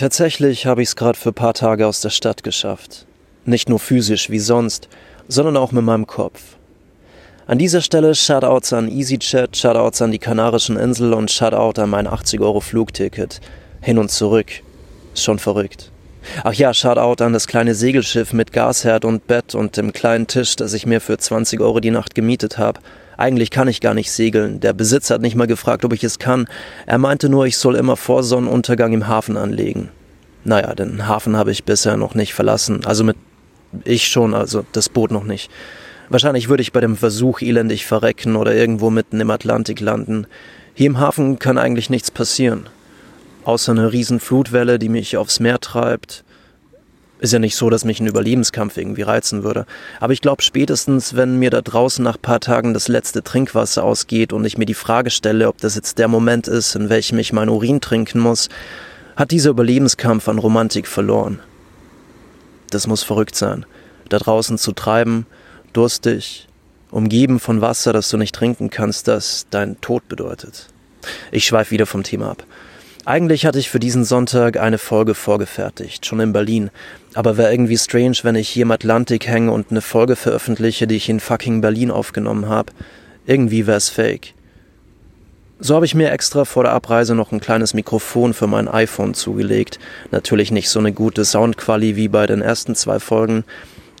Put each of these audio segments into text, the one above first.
Tatsächlich habe ich es gerade für paar Tage aus der Stadt geschafft. Nicht nur physisch wie sonst, sondern auch mit meinem Kopf. An dieser Stelle Shoutouts an EasyJet, Shoutouts an die Kanarischen Inseln und Shoutout an mein 80 Euro Flugticket. Hin und zurück. Schon verrückt. Ach ja, Shoutout an das kleine Segelschiff mit Gasherd und Bett und dem kleinen Tisch, das ich mir für 20 Euro die Nacht gemietet habe. Eigentlich kann ich gar nicht segeln. Der Besitzer hat nicht mal gefragt, ob ich es kann. Er meinte nur, ich soll immer vor Sonnenuntergang im Hafen anlegen. Naja, den Hafen habe ich bisher noch nicht verlassen. Also mit ich schon, also das Boot noch nicht. Wahrscheinlich würde ich bei dem Versuch elendig verrecken oder irgendwo mitten im Atlantik landen. Hier im Hafen kann eigentlich nichts passieren. Außer eine riesen Flutwelle, die mich aufs Meer treibt. Ist ja nicht so, dass mich ein Überlebenskampf irgendwie reizen würde. Aber ich glaube spätestens, wenn mir da draußen nach paar Tagen das letzte Trinkwasser ausgeht und ich mir die Frage stelle, ob das jetzt der Moment ist, in welchem ich mein Urin trinken muss, hat dieser Überlebenskampf an Romantik verloren. Das muss verrückt sein, da draußen zu treiben durstig, umgeben von Wasser, das du nicht trinken kannst, das dein Tod bedeutet. Ich schweife wieder vom Thema ab. Eigentlich hatte ich für diesen Sonntag eine Folge vorgefertigt, schon in Berlin. Aber wäre irgendwie strange, wenn ich hier im Atlantik hänge und eine Folge veröffentliche, die ich in fucking Berlin aufgenommen habe. Irgendwie wär's fake. So habe ich mir extra vor der Abreise noch ein kleines Mikrofon für mein iPhone zugelegt. Natürlich nicht so eine gute Soundquali wie bei den ersten zwei Folgen,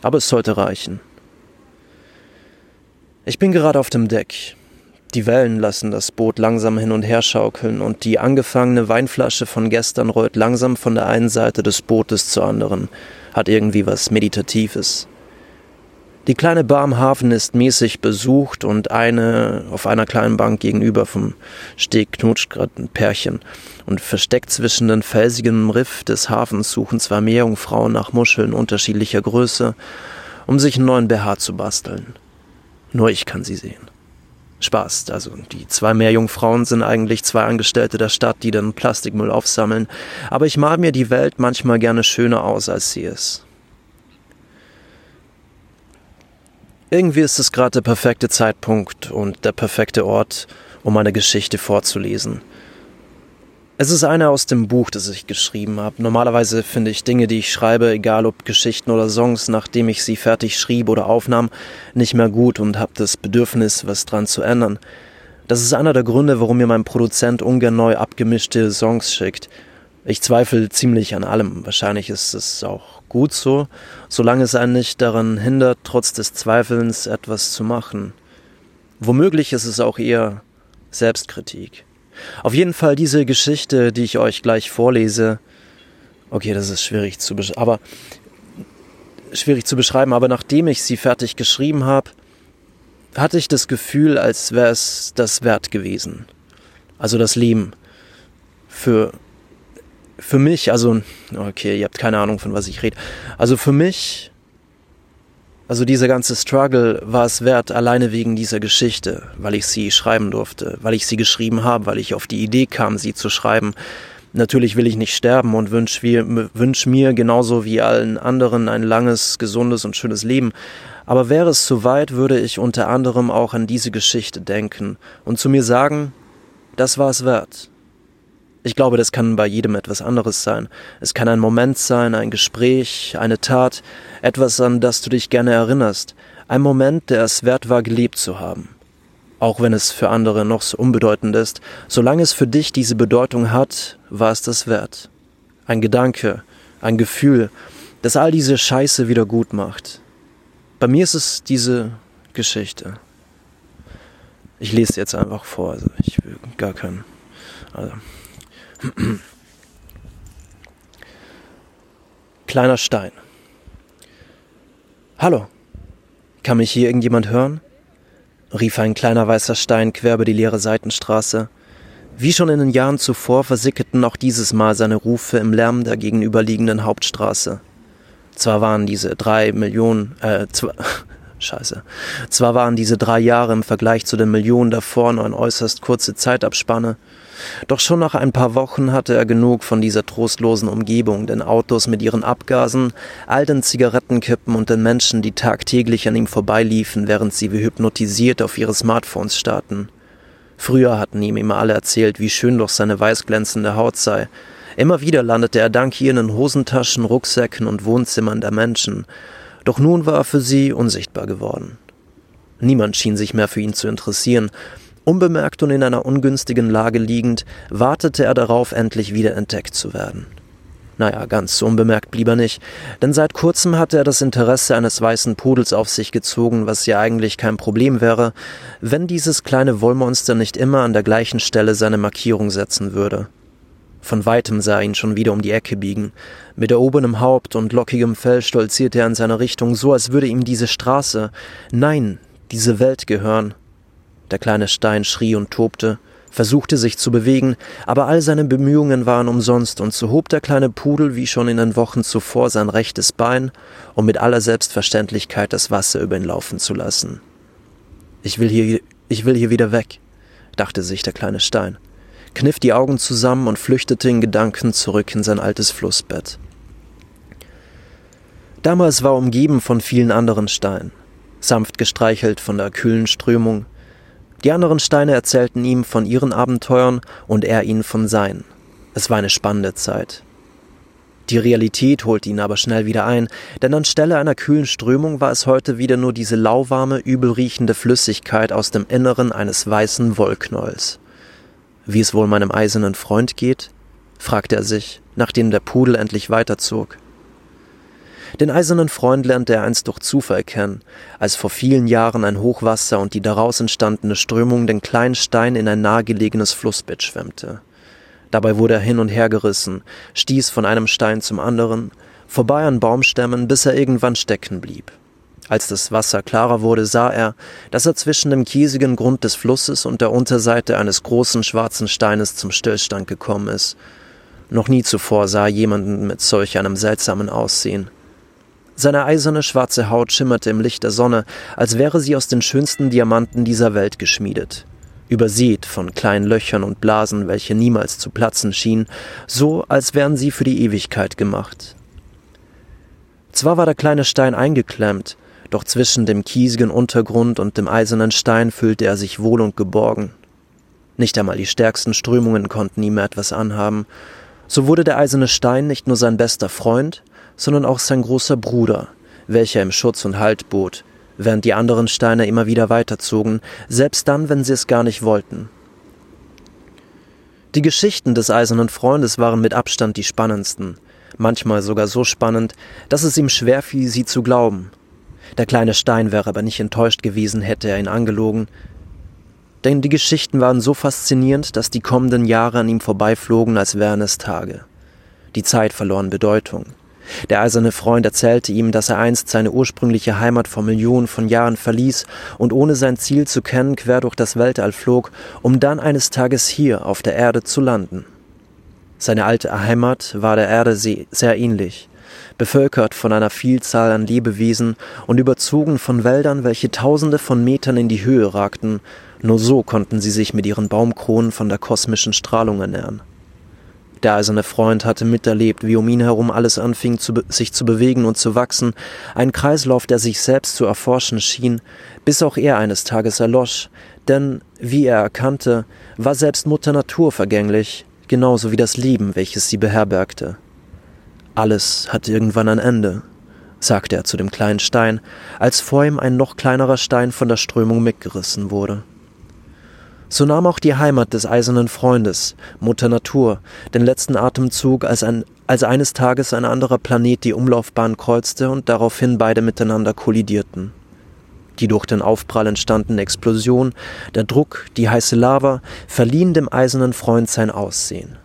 aber es sollte reichen. Ich bin gerade auf dem Deck. Die Wellen lassen das Boot langsam hin und her schaukeln und die angefangene Weinflasche von gestern rollt langsam von der einen Seite des Bootes zur anderen, hat irgendwie was Meditatives. Die kleine Bar am Hafen ist mäßig besucht und eine auf einer kleinen Bank gegenüber vom Steg knutscht gerade ein Pärchen. Und versteckt zwischen den felsigen Riff des Hafens suchen zwei Meerjungfrauen nach Muscheln unterschiedlicher Größe, um sich einen neuen BH zu basteln. Nur ich kann sie sehen. Spaß, also die zwei Meerjungfrauen sind eigentlich zwei Angestellte der Stadt, die den Plastikmüll aufsammeln, aber ich mal mir die Welt manchmal gerne schöner aus, als sie ist. Irgendwie ist es gerade der perfekte Zeitpunkt und der perfekte Ort, um eine Geschichte vorzulesen. Es ist eine aus dem Buch, das ich geschrieben habe. Normalerweise finde ich Dinge, die ich schreibe, egal ob Geschichten oder Songs, nachdem ich sie fertig schrieb oder aufnahm, nicht mehr gut und habe das Bedürfnis, was dran zu ändern. Das ist einer der Gründe, warum mir mein Produzent ungern neu abgemischte Songs schickt. Ich zweifle ziemlich an allem. Wahrscheinlich ist es auch gut so, solange es einen nicht daran hindert, trotz des Zweifelns etwas zu machen. Womöglich ist es auch eher Selbstkritik. Auf jeden Fall diese Geschichte, die ich euch gleich vorlese. Okay, das ist schwierig zu aber schwierig zu beschreiben, aber nachdem ich sie fertig geschrieben habe, hatte ich das Gefühl, als wäre es das wert gewesen. Also das Leben für für mich, also okay, ihr habt keine Ahnung, von was ich rede. Also für mich also dieser ganze Struggle war es wert, alleine wegen dieser Geschichte, weil ich sie schreiben durfte, weil ich sie geschrieben habe, weil ich auf die Idee kam, sie zu schreiben. Natürlich will ich nicht sterben und wünsche wünsch mir genauso wie allen anderen ein langes, gesundes und schönes Leben. Aber wäre es soweit, würde ich unter anderem auch an diese Geschichte denken und zu mir sagen, das war es wert. Ich glaube, das kann bei jedem etwas anderes sein. Es kann ein Moment sein, ein Gespräch, eine Tat, etwas, an das du dich gerne erinnerst, ein Moment, der es wert war, gelebt zu haben. Auch wenn es für andere noch so unbedeutend ist, solange es für dich diese Bedeutung hat, war es das wert. Ein Gedanke, ein Gefühl, das all diese Scheiße wieder gut macht. Bei mir ist es diese Geschichte. Ich lese jetzt einfach vor, also ich will gar keinen. Also. Kleiner Stein. Hallo, kann mich hier irgendjemand hören? rief ein kleiner weißer Stein quer über die leere Seitenstraße. Wie schon in den Jahren zuvor versickerten auch dieses Mal seine Rufe im Lärm der gegenüberliegenden Hauptstraße. Zwar waren diese drei Millionen, äh, zwar, scheiße, zwar waren diese drei Jahre im Vergleich zu den Millionen davor nur eine äußerst kurze Zeitabspanne, doch schon nach ein paar Wochen hatte er genug von dieser trostlosen Umgebung, den Autos mit ihren Abgasen, all den Zigarettenkippen und den Menschen, die tagtäglich an ihm vorbeiliefen, während sie wie hypnotisiert auf ihre Smartphones starrten. Früher hatten ihm immer alle erzählt, wie schön doch seine weißglänzende Haut sei. Immer wieder landete er dank ihr in Hosentaschen, Rucksäcken und Wohnzimmern der Menschen, doch nun war er für sie unsichtbar geworden. Niemand schien sich mehr für ihn zu interessieren. Unbemerkt und in einer ungünstigen Lage liegend, wartete er darauf, endlich wieder entdeckt zu werden. Naja, ganz unbemerkt blieb er nicht, denn seit kurzem hatte er das Interesse eines weißen Pudels auf sich gezogen, was ja eigentlich kein Problem wäre, wenn dieses kleine Wollmonster nicht immer an der gleichen Stelle seine Markierung setzen würde. Von weitem sah er ihn schon wieder um die Ecke biegen. Mit erhobenem Haupt und lockigem Fell stolzierte er in seine Richtung, so als würde ihm diese Straße, nein, diese Welt gehören. Der kleine Stein schrie und tobte, versuchte sich zu bewegen, aber all seine Bemühungen waren umsonst, und so hob der kleine Pudel wie schon in den Wochen zuvor sein rechtes Bein, um mit aller Selbstverständlichkeit das Wasser über ihn laufen zu lassen. Ich will hier, ich will hier wieder weg, dachte sich der kleine Stein, kniff die Augen zusammen und flüchtete in Gedanken zurück in sein altes Flussbett. Damals war umgeben von vielen anderen Steinen, sanft gestreichelt von der kühlen Strömung, die anderen Steine erzählten ihm von ihren Abenteuern und er ihnen von seinen. Es war eine spannende Zeit. Die Realität holte ihn aber schnell wieder ein, denn anstelle einer kühlen Strömung war es heute wieder nur diese lauwarme, übelriechende Flüssigkeit aus dem Inneren eines weißen Wollknolls. Wie es wohl meinem eisernen Freund geht? fragte er sich, nachdem der Pudel endlich weiterzog. Den eisernen Freund lernte er einst durch Zufall kennen, als vor vielen Jahren ein Hochwasser und die daraus entstandene Strömung den kleinen Stein in ein nahegelegenes Flussbett schwemmte. Dabei wurde er hin und her gerissen, stieß von einem Stein zum anderen, vorbei an Baumstämmen, bis er irgendwann stecken blieb. Als das Wasser klarer wurde, sah er, dass er zwischen dem kiesigen Grund des Flusses und der Unterseite eines großen schwarzen Steines zum Stillstand gekommen ist. Noch nie zuvor sah er jemanden mit solch einem seltsamen Aussehen. Seine eiserne schwarze Haut schimmerte im Licht der Sonne, als wäre sie aus den schönsten Diamanten dieser Welt geschmiedet. Übersät von kleinen Löchern und Blasen, welche niemals zu platzen schienen, so als wären sie für die Ewigkeit gemacht. Zwar war der kleine Stein eingeklemmt, doch zwischen dem kiesigen Untergrund und dem eisernen Stein fühlte er sich wohl und geborgen. Nicht einmal die stärksten Strömungen konnten ihm etwas anhaben. So wurde der eiserne Stein nicht nur sein bester Freund, sondern auch sein großer Bruder, welcher ihm Schutz und Halt bot, während die anderen Steine immer wieder weiterzogen, selbst dann, wenn sie es gar nicht wollten. Die Geschichten des Eisernen Freundes waren mit Abstand die spannendsten, manchmal sogar so spannend, dass es ihm schwer fiel, sie zu glauben. Der kleine Stein wäre aber nicht enttäuscht gewesen, hätte er ihn angelogen, denn die Geschichten waren so faszinierend, dass die kommenden Jahre an ihm vorbeiflogen, als wären es Tage. Die Zeit verlor Bedeutung. Der eiserne Freund erzählte ihm, dass er einst seine ursprüngliche Heimat vor Millionen von Jahren verließ und ohne sein Ziel zu kennen quer durch das Weltall flog, um dann eines Tages hier auf der Erde zu landen. Seine alte Heimat war der Erde sehr ähnlich, bevölkert von einer Vielzahl an Lebewesen und überzogen von Wäldern, welche tausende von Metern in die Höhe ragten, nur so konnten sie sich mit ihren Baumkronen von der kosmischen Strahlung ernähren. Der eiserne Freund hatte miterlebt, wie um ihn herum alles anfing, zu sich zu bewegen und zu wachsen, ein Kreislauf, der sich selbst zu erforschen schien, bis auch er eines Tages erlosch, denn, wie er erkannte, war selbst Mutter Natur vergänglich, genauso wie das Leben, welches sie beherbergte. Alles hat irgendwann ein Ende, sagte er zu dem kleinen Stein, als vor ihm ein noch kleinerer Stein von der Strömung mitgerissen wurde. So nahm auch die Heimat des eisernen Freundes, Mutter Natur, den letzten Atemzug, als, ein, als eines Tages ein anderer Planet die Umlaufbahn kreuzte und daraufhin beide miteinander kollidierten. Die durch den Aufprall entstandene Explosion, der Druck, die heiße Lava verliehen dem eisernen Freund sein Aussehen.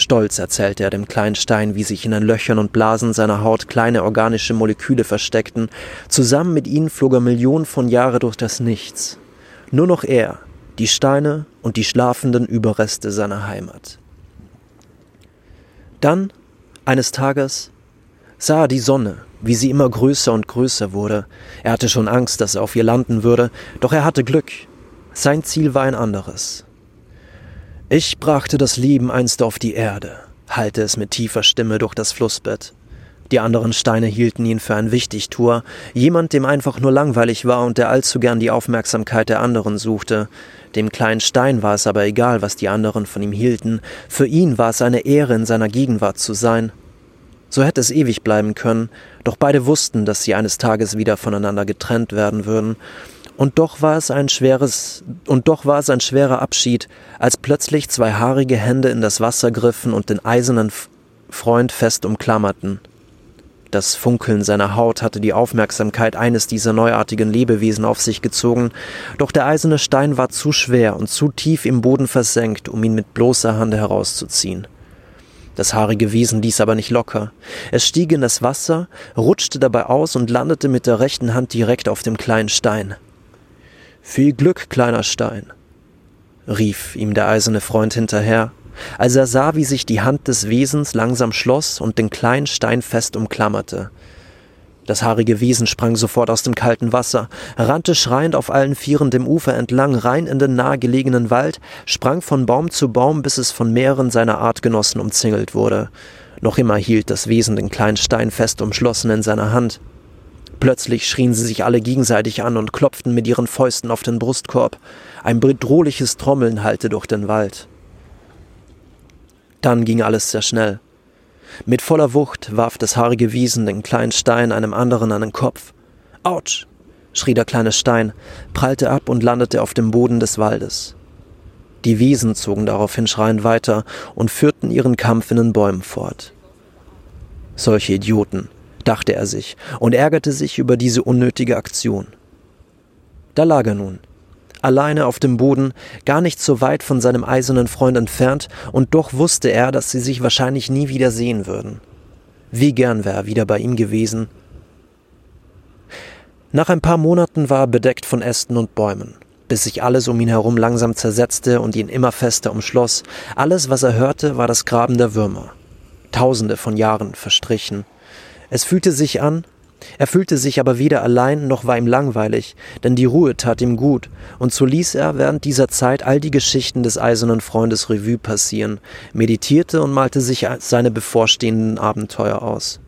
Stolz erzählte er dem kleinen Stein, wie sich in den Löchern und Blasen seiner Haut kleine organische Moleküle versteckten. Zusammen mit ihnen flog er Millionen von Jahren durch das Nichts. Nur noch er, die Steine und die schlafenden Überreste seiner Heimat. Dann, eines Tages, sah er die Sonne, wie sie immer größer und größer wurde. Er hatte schon Angst, dass er auf ihr landen würde, doch er hatte Glück. Sein Ziel war ein anderes. Ich brachte das Leben einst auf die Erde, hallte es mit tiefer Stimme durch das Flussbett. Die anderen Steine hielten ihn für ein Wichtigtuer, jemand, dem einfach nur langweilig war und der allzu gern die Aufmerksamkeit der anderen suchte. Dem kleinen Stein war es aber egal, was die anderen von ihm hielten, für ihn war es eine Ehre, in seiner Gegenwart zu sein. So hätte es ewig bleiben können, doch beide wussten, dass sie eines Tages wieder voneinander getrennt werden würden, und doch war es ein schweres, und doch war es ein schwerer Abschied, als plötzlich zwei haarige Hände in das Wasser griffen und den eisernen Freund fest umklammerten. Das Funkeln seiner Haut hatte die Aufmerksamkeit eines dieser neuartigen Lebewesen auf sich gezogen, doch der eiserne Stein war zu schwer und zu tief im Boden versenkt, um ihn mit bloßer Hand herauszuziehen. Das haarige Wesen ließ aber nicht locker. Es stieg in das Wasser, rutschte dabei aus und landete mit der rechten Hand direkt auf dem kleinen Stein. Viel Glück, kleiner Stein, rief ihm der eiserne Freund hinterher als er sah, wie sich die Hand des Wesens langsam schloss und den kleinen Stein fest umklammerte. Das haarige Wesen sprang sofort aus dem kalten Wasser, rannte schreiend auf allen Vieren dem Ufer entlang rein in den nahegelegenen Wald, sprang von Baum zu Baum, bis es von mehreren seiner Artgenossen umzingelt wurde. Noch immer hielt das Wesen den kleinen Stein fest umschlossen in seiner Hand. Plötzlich schrien sie sich alle gegenseitig an und klopften mit ihren Fäusten auf den Brustkorb. Ein bedrohliches Trommeln hallte durch den Wald. Dann ging alles sehr schnell. Mit voller Wucht warf das haarige Wiesen den kleinen Stein einem anderen an den Kopf. Autsch! schrie der kleine Stein, prallte ab und landete auf dem Boden des Waldes. Die Wiesen zogen daraufhin schreiend weiter und führten ihren Kampf in den Bäumen fort. Solche Idioten, dachte er sich und ärgerte sich über diese unnötige Aktion. Da lag er nun, alleine auf dem Boden, gar nicht so weit von seinem eisernen Freund entfernt, und doch wusste er, dass sie sich wahrscheinlich nie wieder sehen würden. Wie gern wäre er wieder bei ihm gewesen. Nach ein paar Monaten war er bedeckt von Ästen und Bäumen, bis sich alles um ihn herum langsam zersetzte und ihn immer fester umschloss. Alles, was er hörte, war das Graben der Würmer. Tausende von Jahren verstrichen. Es fühlte sich an, er fühlte sich aber weder allein noch war ihm langweilig, denn die Ruhe tat ihm gut, und so ließ er während dieser Zeit all die Geschichten des eisernen Freundes Revue passieren, meditierte und malte sich seine bevorstehenden Abenteuer aus.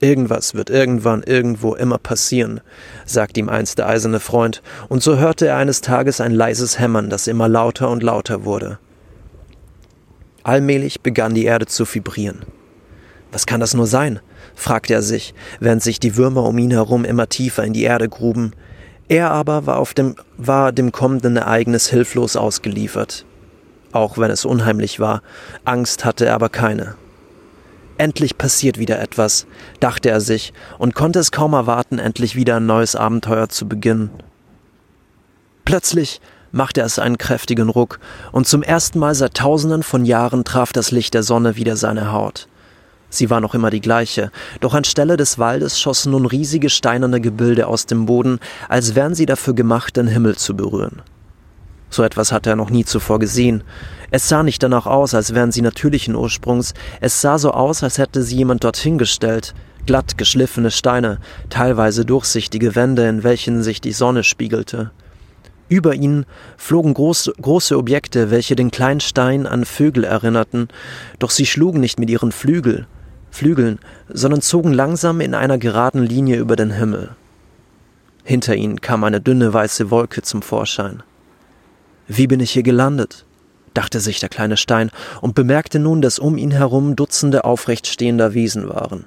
Irgendwas wird irgendwann irgendwo immer passieren, sagte ihm einst der eiserne Freund, und so hörte er eines Tages ein leises Hämmern, das immer lauter und lauter wurde. Allmählich begann die Erde zu vibrieren. Was kann das nur sein? Fragte er sich, während sich die Würmer um ihn herum immer tiefer in die Erde gruben. Er aber war, auf dem, war dem kommenden Ereignis hilflos ausgeliefert. Auch wenn es unheimlich war, Angst hatte er aber keine. Endlich passiert wieder etwas, dachte er sich und konnte es kaum erwarten, endlich wieder ein neues Abenteuer zu beginnen. Plötzlich machte es einen kräftigen Ruck, und zum ersten Mal seit tausenden von Jahren traf das Licht der Sonne wieder seine Haut. Sie war noch immer die gleiche, doch anstelle des Waldes schossen nun riesige steinerne Gebilde aus dem Boden, als wären sie dafür gemacht, den Himmel zu berühren. So etwas hatte er noch nie zuvor gesehen. Es sah nicht danach aus, als wären sie natürlichen Ursprungs, es sah so aus, als hätte sie jemand dorthin gestellt, glatt geschliffene Steine, teilweise durchsichtige Wände, in welchen sich die Sonne spiegelte. Über ihnen flogen groß, große Objekte, welche den kleinen Stein an Vögel erinnerten, doch sie schlugen nicht mit ihren Flügel, Flügeln, sondern zogen langsam in einer geraden Linie über den Himmel. Hinter ihnen kam eine dünne weiße Wolke zum Vorschein. Wie bin ich hier gelandet? dachte sich der kleine Stein und bemerkte nun, dass um ihn herum Dutzende aufrecht stehender Wesen waren.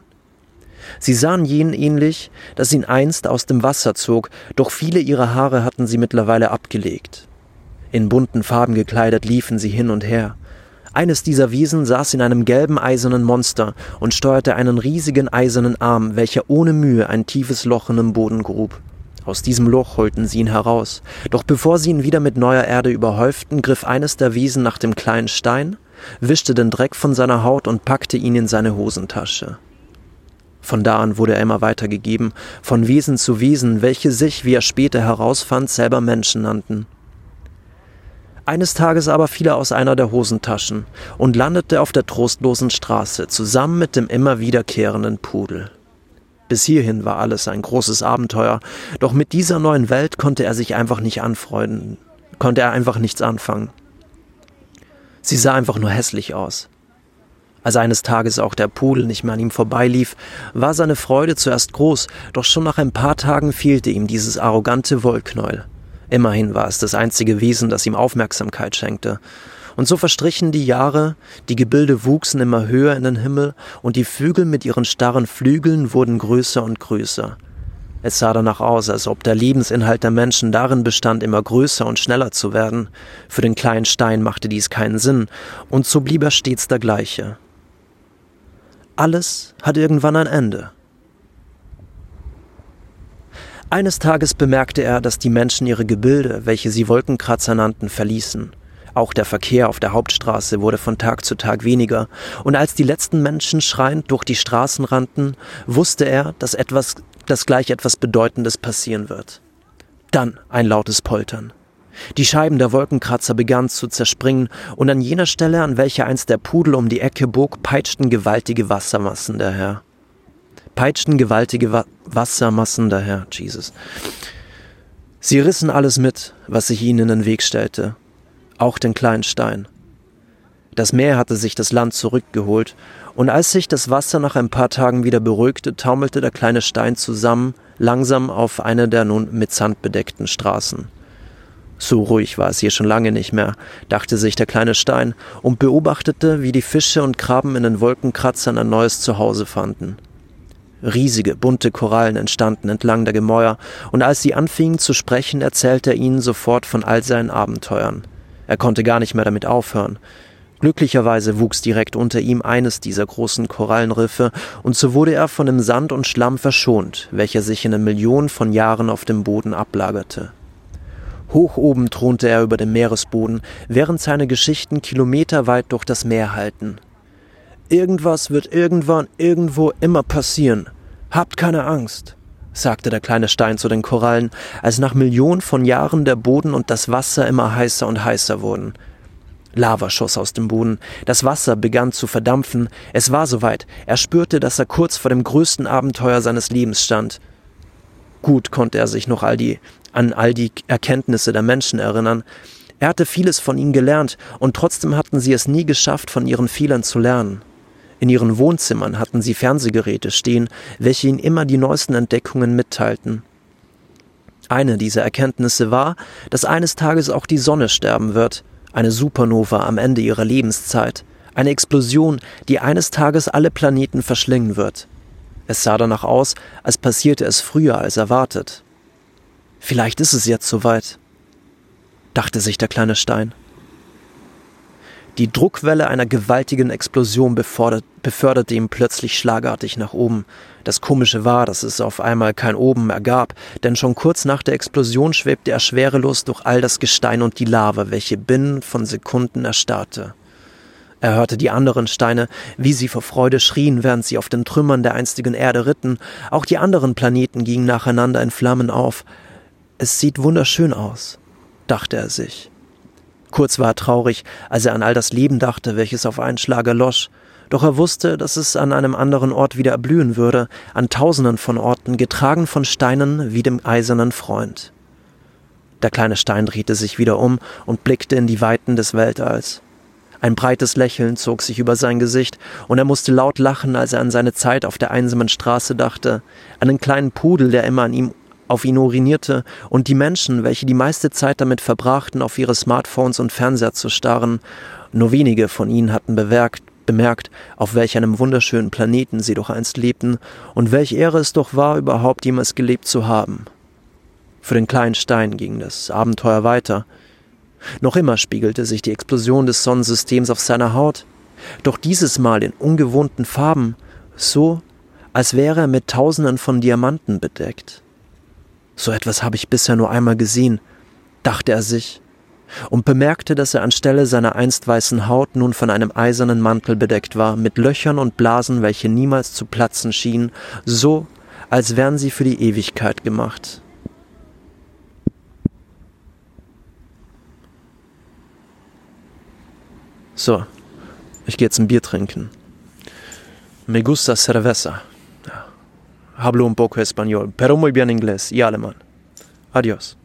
Sie sahen jenen ähnlich, dass ihn einst aus dem Wasser zog, doch viele ihrer Haare hatten sie mittlerweile abgelegt. In bunten Farben gekleidet liefen sie hin und her. Eines dieser Wesen saß in einem gelben eisernen Monster und steuerte einen riesigen eisernen Arm, welcher ohne Mühe ein tiefes Loch in den Boden grub. Aus diesem Loch holten sie ihn heraus. Doch bevor sie ihn wieder mit neuer Erde überhäuften, griff eines der Wesen nach dem kleinen Stein, wischte den Dreck von seiner Haut und packte ihn in seine Hosentasche. Von da an wurde er immer weitergegeben, von Wesen zu Wesen, welche sich, wie er später herausfand, selber Menschen nannten. Eines Tages aber fiel er aus einer der Hosentaschen und landete auf der trostlosen Straße zusammen mit dem immer wiederkehrenden Pudel. Bis hierhin war alles ein großes Abenteuer, doch mit dieser neuen Welt konnte er sich einfach nicht anfreunden, konnte er einfach nichts anfangen. Sie sah einfach nur hässlich aus. Als eines Tages auch der Pudel nicht mehr an ihm vorbeilief, war seine Freude zuerst groß, doch schon nach ein paar Tagen fehlte ihm dieses arrogante Wollknäuel. Immerhin war es das einzige Wesen, das ihm Aufmerksamkeit schenkte. Und so verstrichen die Jahre, die Gebilde wuchsen immer höher in den Himmel, und die Vögel mit ihren starren Flügeln wurden größer und größer. Es sah danach aus, als ob der Lebensinhalt der Menschen darin bestand, immer größer und schneller zu werden. Für den kleinen Stein machte dies keinen Sinn, und so blieb er stets der gleiche. Alles hat irgendwann ein Ende. Eines Tages bemerkte er, dass die Menschen ihre Gebilde, welche sie Wolkenkratzer nannten, verließen. Auch der Verkehr auf der Hauptstraße wurde von Tag zu Tag weniger, und als die letzten Menschen schreiend durch die Straßen rannten, wusste er, dass etwas, dass gleich etwas Bedeutendes passieren wird. Dann ein lautes Poltern. Die Scheiben der Wolkenkratzer begannen zu zerspringen, und an jener Stelle, an welcher einst der Pudel um die Ecke bog, peitschten gewaltige Wassermassen daher. Peitschten gewaltige Wa Wassermassen daher, Jesus. Sie rissen alles mit, was sich ihnen in den Weg stellte, auch den kleinen Stein. Das Meer hatte sich das Land zurückgeholt, und als sich das Wasser nach ein paar Tagen wieder beruhigte, taumelte der kleine Stein zusammen, langsam auf eine der nun mit Sand bedeckten Straßen. So ruhig war es hier schon lange nicht mehr, dachte sich der kleine Stein und beobachtete, wie die Fische und Krabben in den Wolkenkratzern ein neues Zuhause fanden. Riesige, bunte Korallen entstanden entlang der Gemäuer, und als sie anfingen zu sprechen, erzählte er ihnen sofort von all seinen Abenteuern. Er konnte gar nicht mehr damit aufhören. Glücklicherweise wuchs direkt unter ihm eines dieser großen Korallenriffe, und so wurde er von dem Sand und Schlamm verschont, welcher sich in den Millionen von Jahren auf dem Boden ablagerte. Hoch oben thronte er über dem Meeresboden, während seine Geschichten kilometerweit durch das Meer halten. Irgendwas wird irgendwann irgendwo immer passieren. Habt keine Angst, sagte der kleine Stein zu den Korallen, als nach Millionen von Jahren der Boden und das Wasser immer heißer und heißer wurden. Lava schoss aus dem Boden, das Wasser begann zu verdampfen, es war soweit, er spürte, dass er kurz vor dem größten Abenteuer seines Lebens stand. Gut konnte er sich noch all die an all die Erkenntnisse der Menschen erinnern. Er hatte vieles von ihnen gelernt, und trotzdem hatten sie es nie geschafft, von ihren Fehlern zu lernen. In ihren Wohnzimmern hatten sie Fernsehgeräte stehen, welche ihnen immer die neuesten Entdeckungen mitteilten. Eine dieser Erkenntnisse war, dass eines Tages auch die Sonne sterben wird, eine Supernova am Ende ihrer Lebenszeit, eine Explosion, die eines Tages alle Planeten verschlingen wird. Es sah danach aus, als passierte es früher als erwartet. Vielleicht ist es jetzt soweit, dachte sich der kleine Stein. Die Druckwelle einer gewaltigen Explosion beförderte ihn plötzlich schlagartig nach oben. Das Komische war, dass es auf einmal kein Oben mehr gab, denn schon kurz nach der Explosion schwebte er schwerelos durch all das Gestein und die Lava, welche binnen von Sekunden erstarrte. Er hörte die anderen Steine, wie sie vor Freude schrien, während sie auf den Trümmern der einstigen Erde ritten. Auch die anderen Planeten gingen nacheinander in Flammen auf. Es sieht wunderschön aus, dachte er sich. Kurz war er traurig, als er an all das Leben dachte, welches auf einen Schlag erlosch, doch er wusste, dass es an einem anderen Ort wieder erblühen würde, an tausenden von Orten, getragen von Steinen wie dem eisernen Freund. Der kleine Stein drehte sich wieder um und blickte in die Weiten des Weltalls. Ein breites Lächeln zog sich über sein Gesicht, und er musste laut lachen, als er an seine Zeit auf der einsamen Straße dachte, an den kleinen Pudel, der immer an ihm auf ihn urinierte und die Menschen, welche die meiste Zeit damit verbrachten, auf ihre Smartphones und Fernseher zu starren, nur wenige von ihnen hatten bemerkt, bemerkt, auf welch einem wunderschönen Planeten sie doch einst lebten und welch Ehre es doch war, überhaupt jemals gelebt zu haben. Für den kleinen Stein ging das Abenteuer weiter. Noch immer spiegelte sich die Explosion des Sonnensystems auf seiner Haut, doch dieses Mal in ungewohnten Farben, so als wäre er mit Tausenden von Diamanten bedeckt. So etwas habe ich bisher nur einmal gesehen, dachte er sich, und bemerkte, dass er anstelle seiner einst weißen Haut nun von einem eisernen Mantel bedeckt war, mit Löchern und Blasen, welche niemals zu platzen schienen, so als wären sie für die Ewigkeit gemacht. So, ich gehe jetzt ein Bier trinken. Me gusta cerveza. Hablo un poco español, pero muy bien inglés y alemán. Adiós.